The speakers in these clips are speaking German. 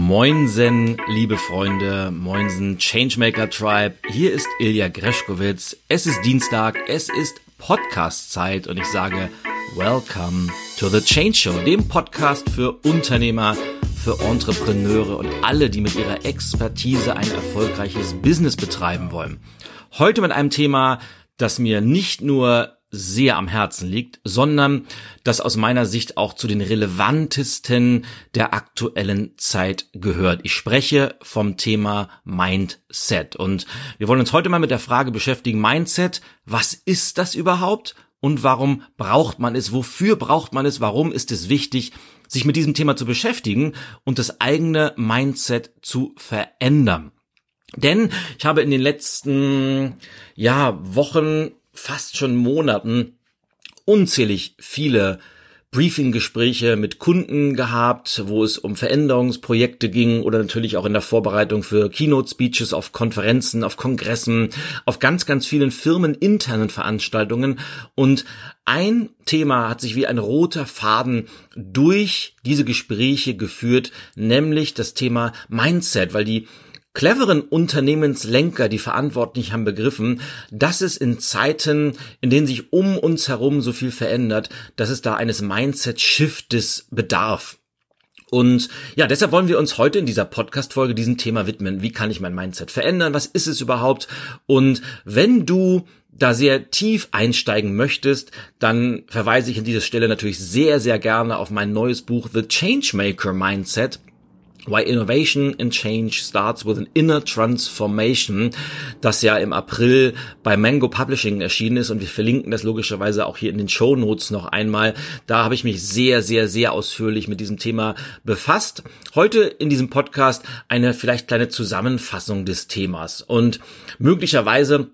Moinsen, liebe Freunde, Moinsen, Changemaker Tribe. Hier ist Ilja Greschkowitz. Es ist Dienstag, es ist Podcast-Zeit und ich sage Welcome to the Change Show, dem Podcast für Unternehmer, für Entrepreneure und alle, die mit ihrer Expertise ein erfolgreiches Business betreiben wollen. Heute mit einem Thema, das mir nicht nur sehr am Herzen liegt, sondern das aus meiner Sicht auch zu den relevantesten der aktuellen Zeit gehört. Ich spreche vom Thema Mindset und wir wollen uns heute mal mit der Frage beschäftigen, Mindset, was ist das überhaupt und warum braucht man es, wofür braucht man es, warum ist es wichtig, sich mit diesem Thema zu beschäftigen und das eigene Mindset zu verändern. Denn ich habe in den letzten ja, Wochen fast schon Monaten unzählig viele Briefinggespräche mit Kunden gehabt, wo es um Veränderungsprojekte ging oder natürlich auch in der Vorbereitung für Keynote-Speeches auf Konferenzen, auf Kongressen, auf ganz, ganz vielen firmeninternen Veranstaltungen. Und ein Thema hat sich wie ein roter Faden durch diese Gespräche geführt, nämlich das Thema Mindset, weil die cleveren Unternehmenslenker, die Verantwortlichen haben begriffen, dass es in Zeiten, in denen sich um uns herum so viel verändert, dass es da eines Mindset-Shiftes bedarf. Und ja, deshalb wollen wir uns heute in dieser Podcast-Folge diesem Thema widmen. Wie kann ich mein Mindset verändern? Was ist es überhaupt? Und wenn du da sehr tief einsteigen möchtest, dann verweise ich an dieser Stelle natürlich sehr, sehr gerne auf mein neues Buch The Changemaker Mindset. Why Innovation and Change Starts with an Inner Transformation, das ja im April bei Mango Publishing erschienen ist und wir verlinken das logischerweise auch hier in den Show Notes noch einmal. Da habe ich mich sehr, sehr, sehr ausführlich mit diesem Thema befasst. Heute in diesem Podcast eine vielleicht kleine Zusammenfassung des Themas und möglicherweise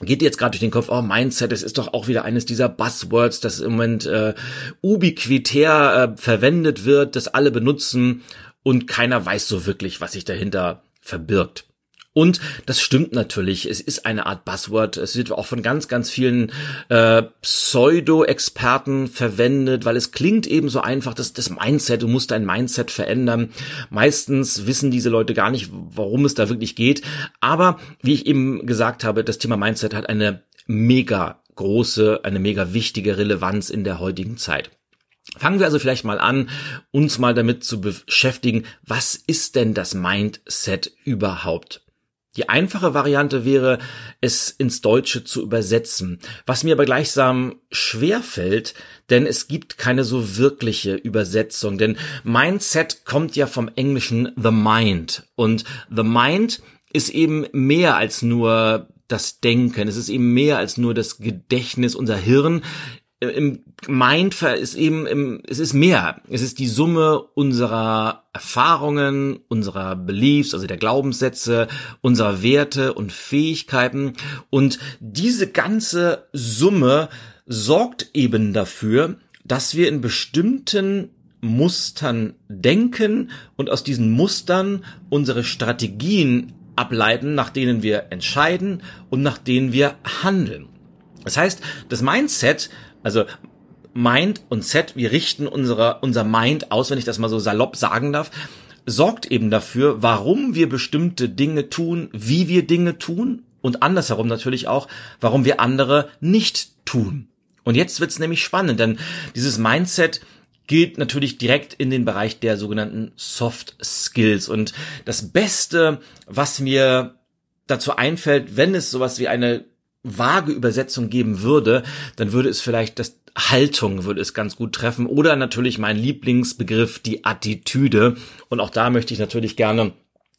geht jetzt gerade durch den Kopf, oh, Mindset, das ist doch auch wieder eines dieser Buzzwords, das im Moment äh, ubiquitär äh, verwendet wird, das alle benutzen und keiner weiß so wirklich, was sich dahinter verbirgt. Und das stimmt natürlich. Es ist eine Art Buzzword. Es wird auch von ganz, ganz vielen äh, Pseudo-Experten verwendet, weil es klingt eben so einfach, dass das Mindset, du musst dein Mindset verändern. Meistens wissen diese Leute gar nicht, worum es da wirklich geht. Aber wie ich eben gesagt habe, das Thema Mindset hat eine mega große, eine mega wichtige Relevanz in der heutigen Zeit. Fangen wir also vielleicht mal an, uns mal damit zu beschäftigen, was ist denn das Mindset überhaupt? Die einfache Variante wäre, es ins Deutsche zu übersetzen, was mir aber gleichsam schwer fällt, denn es gibt keine so wirkliche Übersetzung, denn Mindset kommt ja vom englischen the mind und the mind ist eben mehr als nur das Denken, es ist eben mehr als nur das Gedächtnis, unser Hirn im Mind ist eben im, es ist mehr. Es ist die Summe unserer Erfahrungen, unserer Beliefs, also der Glaubenssätze, unserer Werte und Fähigkeiten. Und diese ganze Summe sorgt eben dafür, dass wir in bestimmten Mustern denken und aus diesen Mustern unsere Strategien ableiten, nach denen wir entscheiden und nach denen wir handeln. Das heißt, das Mindset also Mind und Set, wir richten unsere, unser Mind aus, wenn ich das mal so salopp sagen darf, sorgt eben dafür, warum wir bestimmte Dinge tun, wie wir Dinge tun und andersherum natürlich auch, warum wir andere nicht tun. Und jetzt wird's nämlich spannend, denn dieses Mindset gilt natürlich direkt in den Bereich der sogenannten Soft Skills. Und das Beste, was mir dazu einfällt, wenn es sowas wie eine vage Übersetzung geben würde, dann würde es vielleicht das Haltung würde es ganz gut treffen oder natürlich mein Lieblingsbegriff die Attitüde und auch da möchte ich natürlich gerne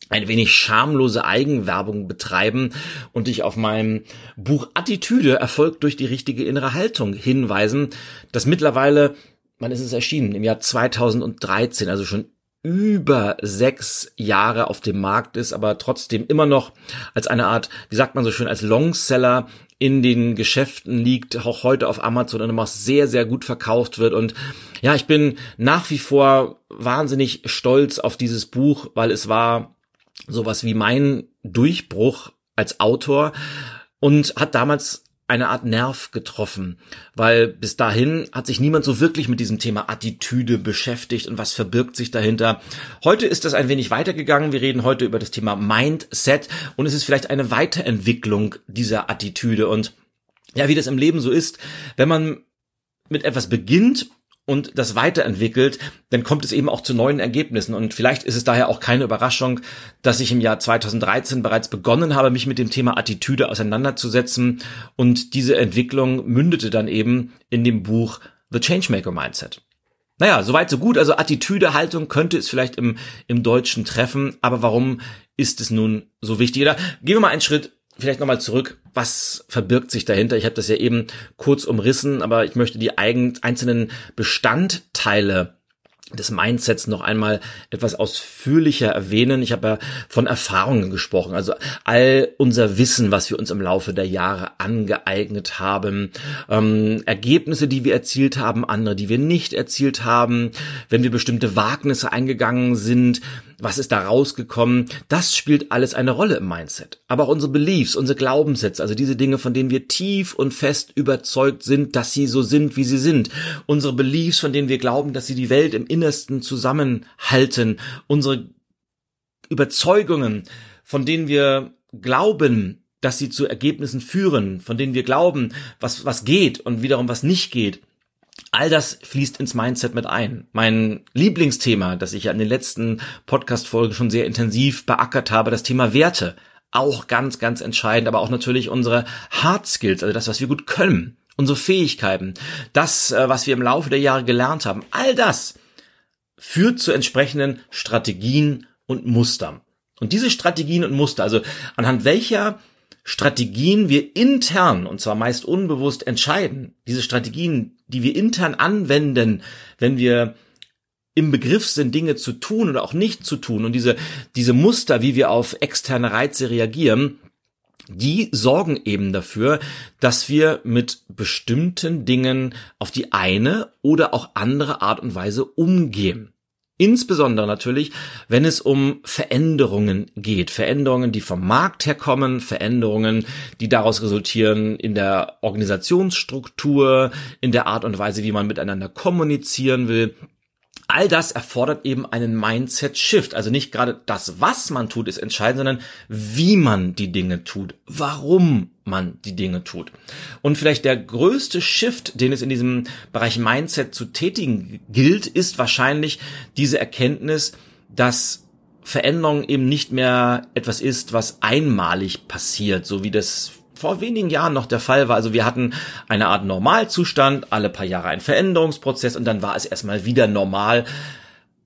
ein wenig schamlose Eigenwerbung betreiben und dich auf meinem Buch Attitüde Erfolg durch die richtige innere Haltung hinweisen, das mittlerweile, wann ist es erschienen? Im Jahr 2013, also schon über sechs Jahre auf dem Markt ist, aber trotzdem immer noch als eine Art, wie sagt man so schön, als Longseller in den Geschäften liegt, auch heute auf Amazon und immer sehr, sehr gut verkauft wird. Und ja, ich bin nach wie vor wahnsinnig stolz auf dieses Buch, weil es war sowas wie mein Durchbruch als Autor und hat damals eine Art Nerv getroffen, weil bis dahin hat sich niemand so wirklich mit diesem Thema Attitüde beschäftigt und was verbirgt sich dahinter. Heute ist das ein wenig weitergegangen. Wir reden heute über das Thema Mindset und es ist vielleicht eine Weiterentwicklung dieser Attitüde und ja, wie das im Leben so ist, wenn man mit etwas beginnt und das weiterentwickelt, dann kommt es eben auch zu neuen Ergebnissen. Und vielleicht ist es daher auch keine Überraschung, dass ich im Jahr 2013 bereits begonnen habe, mich mit dem Thema Attitüde auseinanderzusetzen. Und diese Entwicklung mündete dann eben in dem Buch The Changemaker Mindset. Naja, soweit so gut. Also Attitüde, Haltung könnte es vielleicht im, im Deutschen treffen. Aber warum ist es nun so wichtig? Da gehen wir mal einen Schritt vielleicht nochmal zurück, was verbirgt sich dahinter? Ich habe das ja eben kurz umrissen, aber ich möchte die einzelnen Bestandteile des Mindsets noch einmal etwas ausführlicher erwähnen. Ich habe ja von Erfahrungen gesprochen, also all unser Wissen, was wir uns im Laufe der Jahre angeeignet haben, ähm, Ergebnisse, die wir erzielt haben, andere, die wir nicht erzielt haben, wenn wir bestimmte Wagnisse eingegangen sind, was ist da rausgekommen, das spielt alles eine Rolle im Mindset. Aber auch unsere Beliefs, unsere Glaubenssätze, also diese Dinge, von denen wir tief und fest überzeugt sind, dass sie so sind, wie sie sind. Unsere Beliefs, von denen wir glauben, dass sie die Welt im Innersten zusammenhalten. Unsere Überzeugungen, von denen wir glauben, dass sie zu Ergebnissen führen, von denen wir glauben, was, was geht und wiederum was nicht geht. All das fließt ins Mindset mit ein. Mein Lieblingsthema, das ich ja in den letzten Podcast-Folgen schon sehr intensiv beackert habe, das Thema Werte. Auch ganz, ganz entscheidend, aber auch natürlich unsere Hard Skills, also das, was wir gut können, unsere Fähigkeiten, das, äh, was wir im Laufe der Jahre gelernt haben. All das führt zu entsprechenden Strategien und Mustern. Und diese Strategien und Muster, also anhand welcher Strategien wir intern, und zwar meist unbewusst entscheiden, diese Strategien, die wir intern anwenden, wenn wir im Begriff sind, Dinge zu tun oder auch nicht zu tun und diese, diese Muster, wie wir auf externe Reize reagieren, die sorgen eben dafür, dass wir mit bestimmten Dingen auf die eine oder auch andere Art und Weise umgehen. Insbesondere natürlich, wenn es um Veränderungen geht. Veränderungen, die vom Markt herkommen, Veränderungen, die daraus resultieren in der Organisationsstruktur, in der Art und Weise, wie man miteinander kommunizieren will. All das erfordert eben einen Mindset-Shift. Also nicht gerade das, was man tut, ist entscheidend, sondern wie man die Dinge tut, warum man die Dinge tut. Und vielleicht der größte Shift, den es in diesem Bereich Mindset zu tätigen gilt, ist wahrscheinlich diese Erkenntnis, dass Veränderung eben nicht mehr etwas ist, was einmalig passiert, so wie das vor wenigen Jahren noch der Fall war. Also wir hatten eine Art Normalzustand, alle paar Jahre ein Veränderungsprozess und dann war es erstmal wieder normal.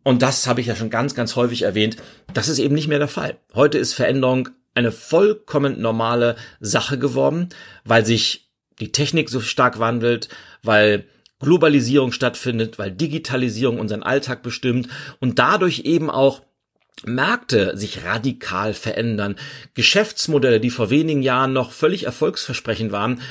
Und das habe ich ja schon ganz, ganz häufig erwähnt. Das ist eben nicht mehr der Fall. Heute ist Veränderung eine vollkommen normale Sache geworden, weil sich die Technik so stark wandelt, weil Globalisierung stattfindet, weil Digitalisierung unseren Alltag bestimmt und dadurch eben auch Märkte sich radikal verändern, Geschäftsmodelle, die vor wenigen Jahren noch völlig erfolgsversprechend waren,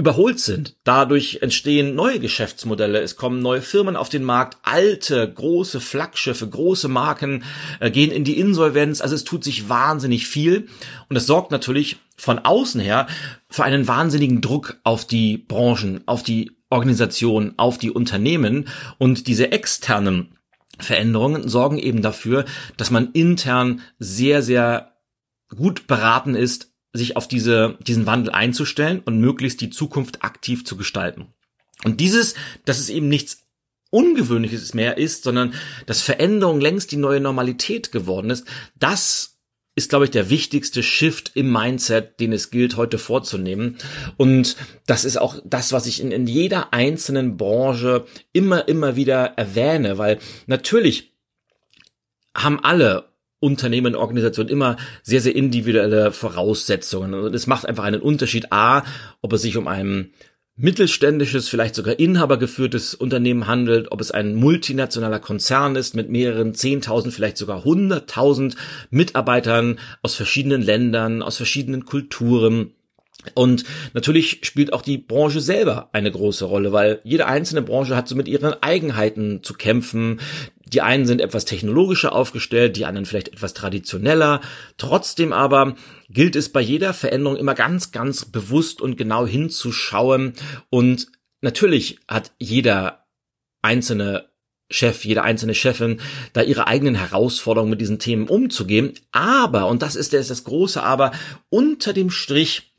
überholt sind. Dadurch entstehen neue Geschäftsmodelle, es kommen neue Firmen auf den Markt, alte, große Flaggschiffe, große Marken äh, gehen in die Insolvenz, also es tut sich wahnsinnig viel. Und es sorgt natürlich von außen her für einen wahnsinnigen Druck auf die Branchen, auf die Organisationen, auf die Unternehmen. Und diese externen Veränderungen sorgen eben dafür, dass man intern sehr, sehr gut beraten ist, sich auf diese, diesen Wandel einzustellen und möglichst die Zukunft aktiv zu gestalten. Und dieses, dass es eben nichts Ungewöhnliches mehr ist, sondern dass Veränderung längst die neue Normalität geworden ist, das ist, glaube ich, der wichtigste Shift im Mindset, den es gilt, heute vorzunehmen. Und das ist auch das, was ich in, in jeder einzelnen Branche immer, immer wieder erwähne, weil natürlich haben alle Unternehmen, Organisationen immer sehr, sehr individuelle Voraussetzungen. Und es macht einfach einen Unterschied, A, ob es sich um einen mittelständisches, vielleicht sogar inhabergeführtes Unternehmen handelt, ob es ein multinationaler Konzern ist mit mehreren zehntausend, vielleicht sogar hunderttausend Mitarbeitern aus verschiedenen Ländern, aus verschiedenen Kulturen. Und natürlich spielt auch die Branche selber eine große Rolle, weil jede einzelne Branche hat so mit ihren Eigenheiten zu kämpfen. Die einen sind etwas technologischer aufgestellt, die anderen vielleicht etwas traditioneller. Trotzdem aber gilt es bei jeder Veränderung immer ganz, ganz bewusst und genau hinzuschauen. Und natürlich hat jeder einzelne Chef, jede einzelne Chefin, da ihre eigenen Herausforderungen mit diesen Themen umzugehen. Aber, und das ist das große Aber, unter dem Strich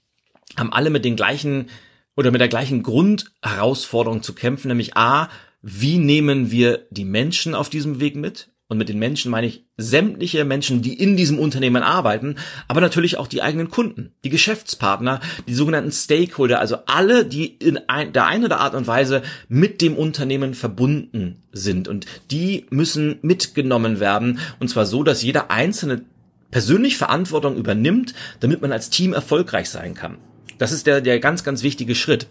haben alle mit den gleichen oder mit der gleichen Grundherausforderung zu kämpfen, nämlich A, wie nehmen wir die Menschen auf diesem Weg mit? Und mit den Menschen meine ich sämtliche Menschen, die in diesem Unternehmen arbeiten, aber natürlich auch die eigenen Kunden, die Geschäftspartner, die sogenannten Stakeholder, also alle, die in ein, der einen oder Art und Weise mit dem Unternehmen verbunden sind. Und die müssen mitgenommen werden. Und zwar so, dass jeder einzelne persönlich Verantwortung übernimmt, damit man als Team erfolgreich sein kann. Das ist der, der ganz, ganz wichtige Schritt.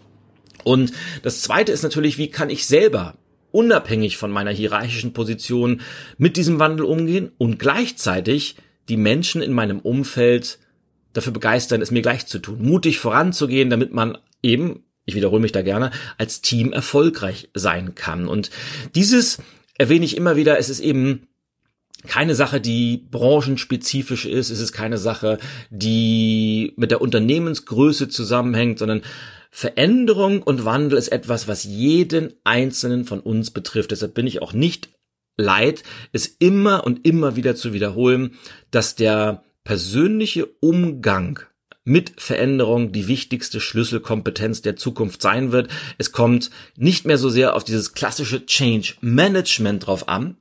Und das zweite ist natürlich, wie kann ich selber unabhängig von meiner hierarchischen Position mit diesem Wandel umgehen und gleichzeitig die Menschen in meinem Umfeld dafür begeistern, es mir gleich zu tun, mutig voranzugehen, damit man eben, ich wiederhole mich da gerne, als Team erfolgreich sein kann. Und dieses erwähne ich immer wieder, es ist eben keine Sache, die branchenspezifisch ist, es ist keine Sache, die mit der Unternehmensgröße zusammenhängt, sondern Veränderung und Wandel ist etwas, was jeden einzelnen von uns betrifft. Deshalb bin ich auch nicht leid, es immer und immer wieder zu wiederholen, dass der persönliche Umgang mit Veränderung die wichtigste Schlüsselkompetenz der Zukunft sein wird. Es kommt nicht mehr so sehr auf dieses klassische Change Management drauf an,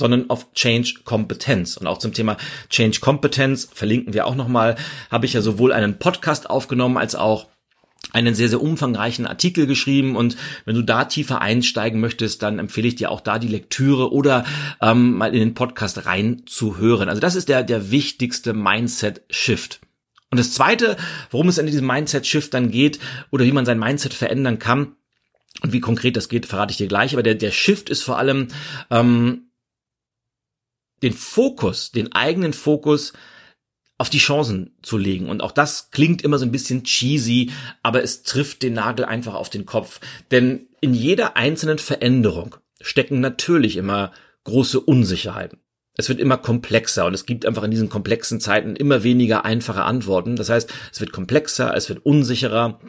sondern auf Change Kompetenz. Und auch zum Thema Change Kompetenz verlinken wir auch nochmal, habe ich ja sowohl einen Podcast aufgenommen als auch einen sehr, sehr umfangreichen Artikel geschrieben und wenn du da tiefer einsteigen möchtest, dann empfehle ich dir auch da die Lektüre oder ähm, mal in den Podcast reinzuhören. Also das ist der, der wichtigste Mindset-Shift. Und das Zweite, worum es in diesem Mindset-Shift dann geht oder wie man sein Mindset verändern kann und wie konkret das geht, verrate ich dir gleich, aber der, der Shift ist vor allem ähm, den Fokus, den eigenen Fokus auf die Chancen zu legen. Und auch das klingt immer so ein bisschen cheesy, aber es trifft den Nagel einfach auf den Kopf. Denn in jeder einzelnen Veränderung stecken natürlich immer große Unsicherheiten. Es wird immer komplexer und es gibt einfach in diesen komplexen Zeiten immer weniger einfache Antworten. Das heißt, es wird komplexer, es wird unsicherer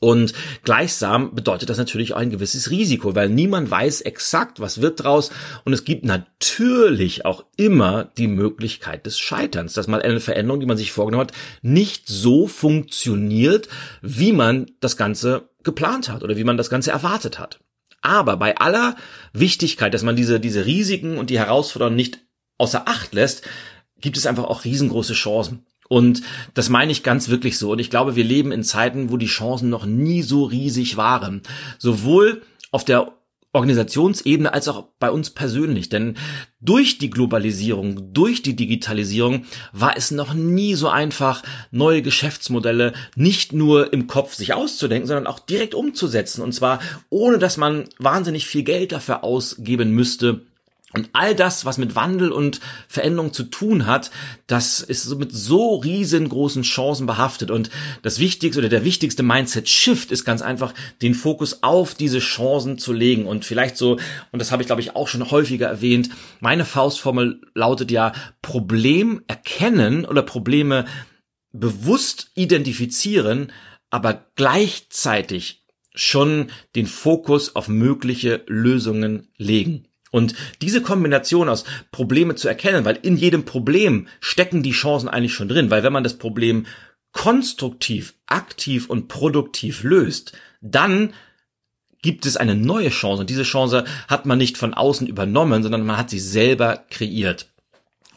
und gleichsam bedeutet das natürlich auch ein gewisses Risiko, weil niemand weiß exakt, was wird draus. Und es gibt natürlich auch immer die Möglichkeit des Scheiterns, dass mal eine Veränderung, die man sich vorgenommen hat, nicht so funktioniert, wie man das Ganze geplant hat oder wie man das Ganze erwartet hat. Aber bei aller Wichtigkeit, dass man diese, diese Risiken und die Herausforderungen nicht außer Acht lässt, gibt es einfach auch riesengroße Chancen. Und das meine ich ganz wirklich so. Und ich glaube, wir leben in Zeiten, wo die Chancen noch nie so riesig waren. Sowohl auf der Organisationsebene als auch bei uns persönlich. Denn durch die Globalisierung, durch die Digitalisierung war es noch nie so einfach, neue Geschäftsmodelle nicht nur im Kopf sich auszudenken, sondern auch direkt umzusetzen. Und zwar ohne, dass man wahnsinnig viel Geld dafür ausgeben müsste, und all das, was mit Wandel und Veränderung zu tun hat, das ist mit so riesengroßen Chancen behaftet. Und das Wichtigste oder der wichtigste Mindset-Shift ist ganz einfach, den Fokus auf diese Chancen zu legen. Und vielleicht so, und das habe ich glaube ich auch schon häufiger erwähnt, meine Faustformel lautet ja, Problem erkennen oder Probleme bewusst identifizieren, aber gleichzeitig schon den Fokus auf mögliche Lösungen legen. Und diese Kombination aus Probleme zu erkennen, weil in jedem Problem stecken die Chancen eigentlich schon drin, weil wenn man das Problem konstruktiv, aktiv und produktiv löst, dann gibt es eine neue Chance und diese Chance hat man nicht von außen übernommen, sondern man hat sie selber kreiert.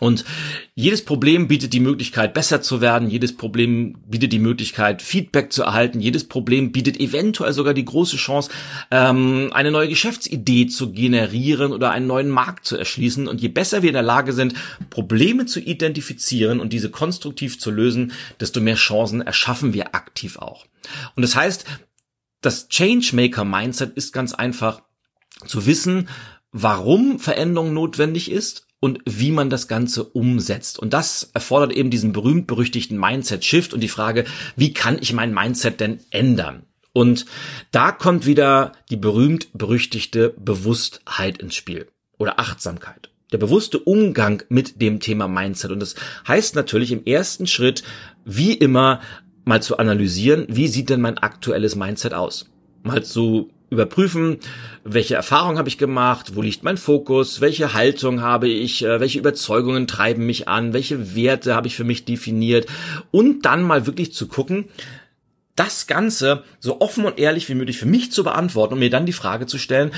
Und jedes Problem bietet die Möglichkeit, besser zu werden. Jedes Problem bietet die Möglichkeit, Feedback zu erhalten. Jedes Problem bietet eventuell sogar die große Chance, ähm, eine neue Geschäftsidee zu generieren oder einen neuen Markt zu erschließen. Und je besser wir in der Lage sind, Probleme zu identifizieren und diese konstruktiv zu lösen, desto mehr Chancen erschaffen wir aktiv auch. Und das heißt, das Changemaker-Mindset ist ganz einfach zu wissen, warum Veränderung notwendig ist und wie man das Ganze umsetzt. Und das erfordert eben diesen berühmt-berüchtigten Mindset-Shift und die Frage, wie kann ich mein Mindset denn ändern? Und da kommt wieder die berühmt-berüchtigte Bewusstheit ins Spiel. oder Achtsamkeit. Der bewusste Umgang mit dem Thema Mindset. Und das heißt natürlich im ersten Schritt, wie immer, mal zu analysieren, wie sieht denn mein aktuelles Mindset aus? Mal zu überprüfen, welche Erfahrungen habe ich gemacht, wo liegt mein Fokus, welche Haltung habe ich, äh, welche Überzeugungen treiben mich an, welche Werte habe ich für mich definiert und dann mal wirklich zu gucken, das Ganze so offen und ehrlich wie möglich für mich zu beantworten und mir dann die Frage zu stellen,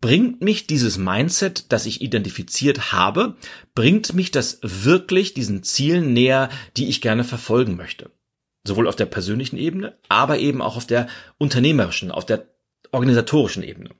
bringt mich dieses Mindset, das ich identifiziert habe, bringt mich das wirklich diesen Zielen näher, die ich gerne verfolgen möchte? Sowohl auf der persönlichen Ebene, aber eben auch auf der unternehmerischen, auf der organisatorischen Ebene.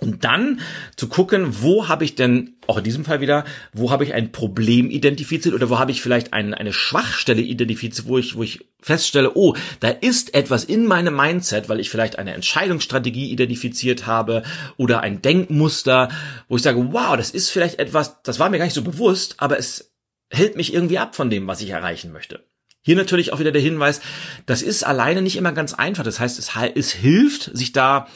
Und dann zu gucken, wo habe ich denn, auch in diesem Fall wieder, wo habe ich ein Problem identifiziert oder wo habe ich vielleicht ein, eine Schwachstelle identifiziert, wo ich, wo ich feststelle, oh, da ist etwas in meinem Mindset, weil ich vielleicht eine Entscheidungsstrategie identifiziert habe oder ein Denkmuster, wo ich sage, wow, das ist vielleicht etwas, das war mir gar nicht so bewusst, aber es hält mich irgendwie ab von dem, was ich erreichen möchte. Hier natürlich auch wieder der Hinweis, das ist alleine nicht immer ganz einfach. Das heißt, es, es hilft, sich da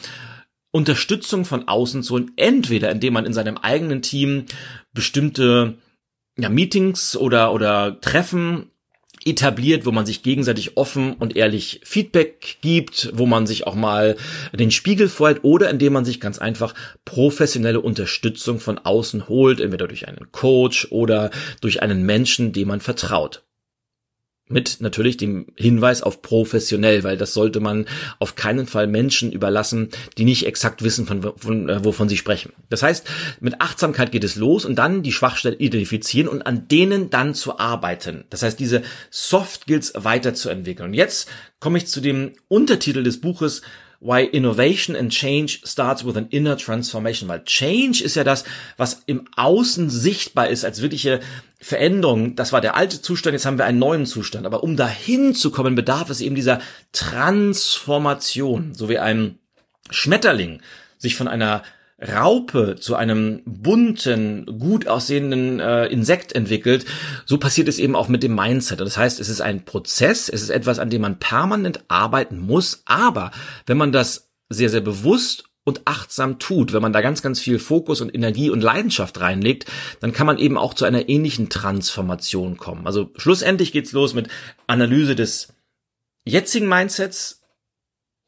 Unterstützung von außen zu holen, entweder indem man in seinem eigenen Team bestimmte ja, Meetings oder, oder Treffen etabliert, wo man sich gegenseitig offen und ehrlich Feedback gibt, wo man sich auch mal den Spiegel vorhält oder indem man sich ganz einfach professionelle Unterstützung von außen holt, entweder durch einen Coach oder durch einen Menschen, dem man vertraut. Mit natürlich dem Hinweis auf professionell, weil das sollte man auf keinen Fall Menschen überlassen, die nicht exakt wissen, von, von, äh, wovon sie sprechen. Das heißt, mit Achtsamkeit geht es los und dann die Schwachstellen identifizieren und an denen dann zu arbeiten. Das heißt, diese Soft Skills weiterzuentwickeln. Und jetzt komme ich zu dem Untertitel des Buches, Why Innovation and Change Starts with an Inner Transformation. Weil Change ist ja das, was im Außen sichtbar ist als wirkliche Veränderung. Das war der alte Zustand, jetzt haben wir einen neuen Zustand. Aber um dahin zu kommen, bedarf es eben dieser Transformation. So wie ein Schmetterling sich von einer Raupe zu einem bunten, gut aussehenden äh, Insekt entwickelt, so passiert es eben auch mit dem Mindset. Das heißt, es ist ein Prozess, es ist etwas, an dem man permanent arbeiten muss, aber wenn man das sehr, sehr bewusst und achtsam tut, wenn man da ganz, ganz viel Fokus und Energie und Leidenschaft reinlegt, dann kann man eben auch zu einer ähnlichen Transformation kommen. Also schlussendlich geht's los mit Analyse des jetzigen Mindsets,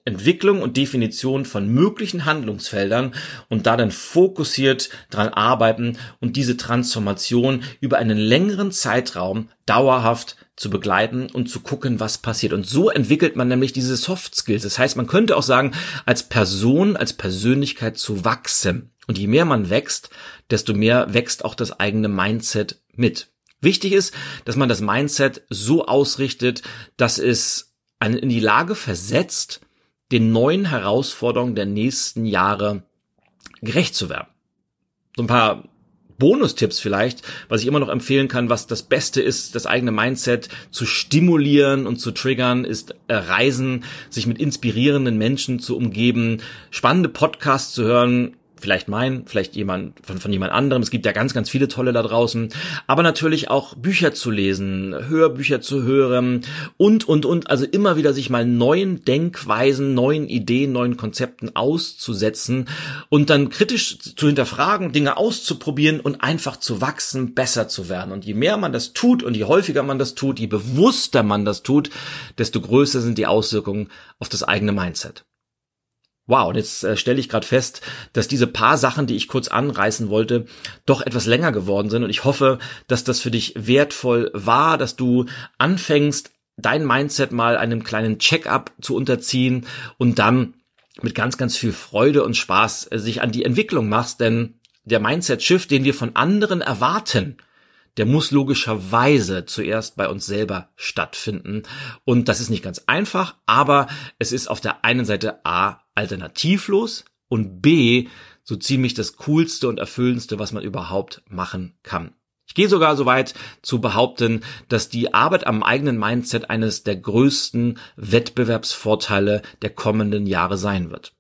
Entwicklung und Definition von möglichen Handlungsfeldern und da dann fokussiert dran arbeiten und diese Transformation über einen längeren Zeitraum dauerhaft zu begleiten und zu gucken, was passiert. Und so entwickelt man nämlich diese Soft Skills. Das heißt, man könnte auch sagen, als Person, als Persönlichkeit zu wachsen. Und je mehr man wächst, desto mehr wächst auch das eigene Mindset mit. Wichtig ist, dass man das Mindset so ausrichtet, dass es einen in die Lage versetzt, den neuen Herausforderungen der nächsten Jahre gerecht zu werden. So ein paar Bonustipps vielleicht, was ich immer noch empfehlen kann, was das Beste ist, das eigene Mindset zu stimulieren und zu triggern, ist äh, Reisen, sich mit inspirierenden Menschen zu umgeben, spannende Podcasts zu hören, vielleicht mein, vielleicht jemand von, von jemand anderem. Es gibt ja ganz, ganz viele tolle da draußen. Aber natürlich auch Bücher zu lesen, Hörbücher zu hören und, und, und. Also immer wieder sich mal neuen Denkweisen, neuen Ideen, neuen Konzepten auszusetzen und dann kritisch zu hinterfragen, Dinge auszuprobieren und einfach zu wachsen, besser zu werden. Und je mehr man das tut und je häufiger man das tut, je bewusster man das tut, desto größer sind die Auswirkungen auf das eigene Mindset. Wow, und jetzt äh, stelle ich gerade fest, dass diese paar Sachen, die ich kurz anreißen wollte, doch etwas länger geworden sind. Und ich hoffe, dass das für dich wertvoll war, dass du anfängst, dein Mindset mal einem kleinen Check-up zu unterziehen und dann mit ganz, ganz viel Freude und Spaß äh, sich an die Entwicklung machst. Denn der Mindset-Shift, den wir von anderen erwarten, der muss logischerweise zuerst bei uns selber stattfinden. Und das ist nicht ganz einfach, aber es ist auf der einen Seite A alternativlos und B so ziemlich das coolste und erfüllendste, was man überhaupt machen kann. Ich gehe sogar so weit zu behaupten, dass die Arbeit am eigenen Mindset eines der größten Wettbewerbsvorteile der kommenden Jahre sein wird.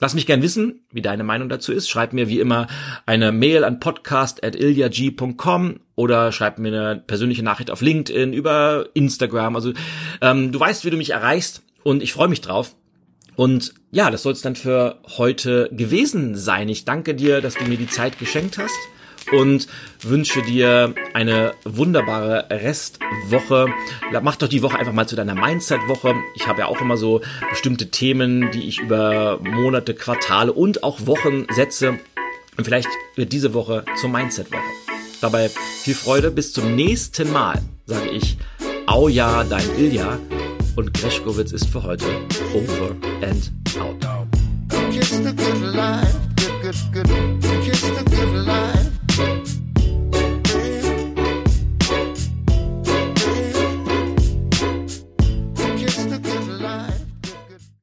Lass mich gern wissen, wie deine Meinung dazu ist. Schreib mir wie immer eine Mail an podcast.ilyag.com oder schreib mir eine persönliche Nachricht auf LinkedIn, über Instagram. Also ähm, du weißt, wie du mich erreichst und ich freue mich drauf. Und ja, das soll es dann für heute gewesen sein. Ich danke dir, dass du mir die Zeit geschenkt hast und wünsche dir eine wunderbare Restwoche. Mach doch die Woche einfach mal zu deiner Mindset-Woche. Ich habe ja auch immer so bestimmte Themen, die ich über Monate, Quartale und auch Wochen setze. Und vielleicht wird diese Woche zur Mindset-Woche. Dabei viel Freude. Bis zum nächsten Mal, sage ich. Au ja, dein Ilja. Und Greschkowitz ist für heute over and out.